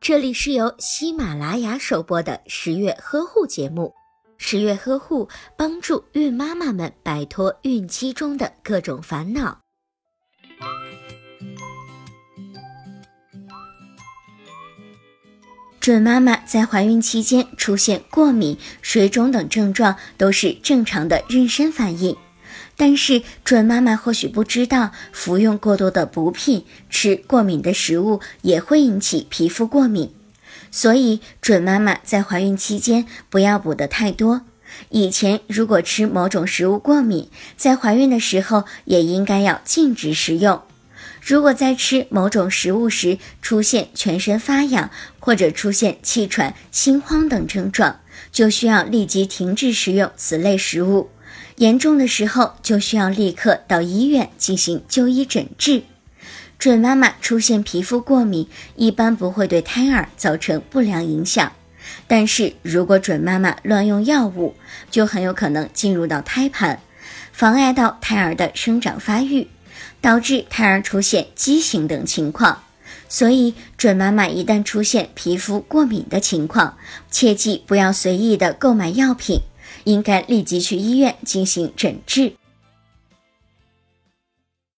这里是由喜马拉雅首播的十月呵护节目。十月呵护帮助孕妈妈们摆脱孕期中的各种烦恼。准妈妈在怀孕期间出现过敏、水肿等症状，都是正常的妊娠反应。但是，准妈妈或许不知道，服用过多的补品、吃过敏的食物也会引起皮肤过敏。所以，准妈妈在怀孕期间不要补的太多。以前如果吃某种食物过敏，在怀孕的时候也应该要禁止食用。如果在吃某种食物时出现全身发痒，或者出现气喘、心慌等症状，就需要立即停止食用此类食物。严重的时候，就需要立刻到医院进行就医诊治。准妈妈出现皮肤过敏，一般不会对胎儿造成不良影响，但是如果准妈妈乱用药物，就很有可能进入到胎盘，妨碍到胎儿的生长发育，导致胎儿出现畸形等情况。所以，准妈妈一旦出现皮肤过敏的情况，切记不要随意的购买药品。应该立即去医院进行诊治。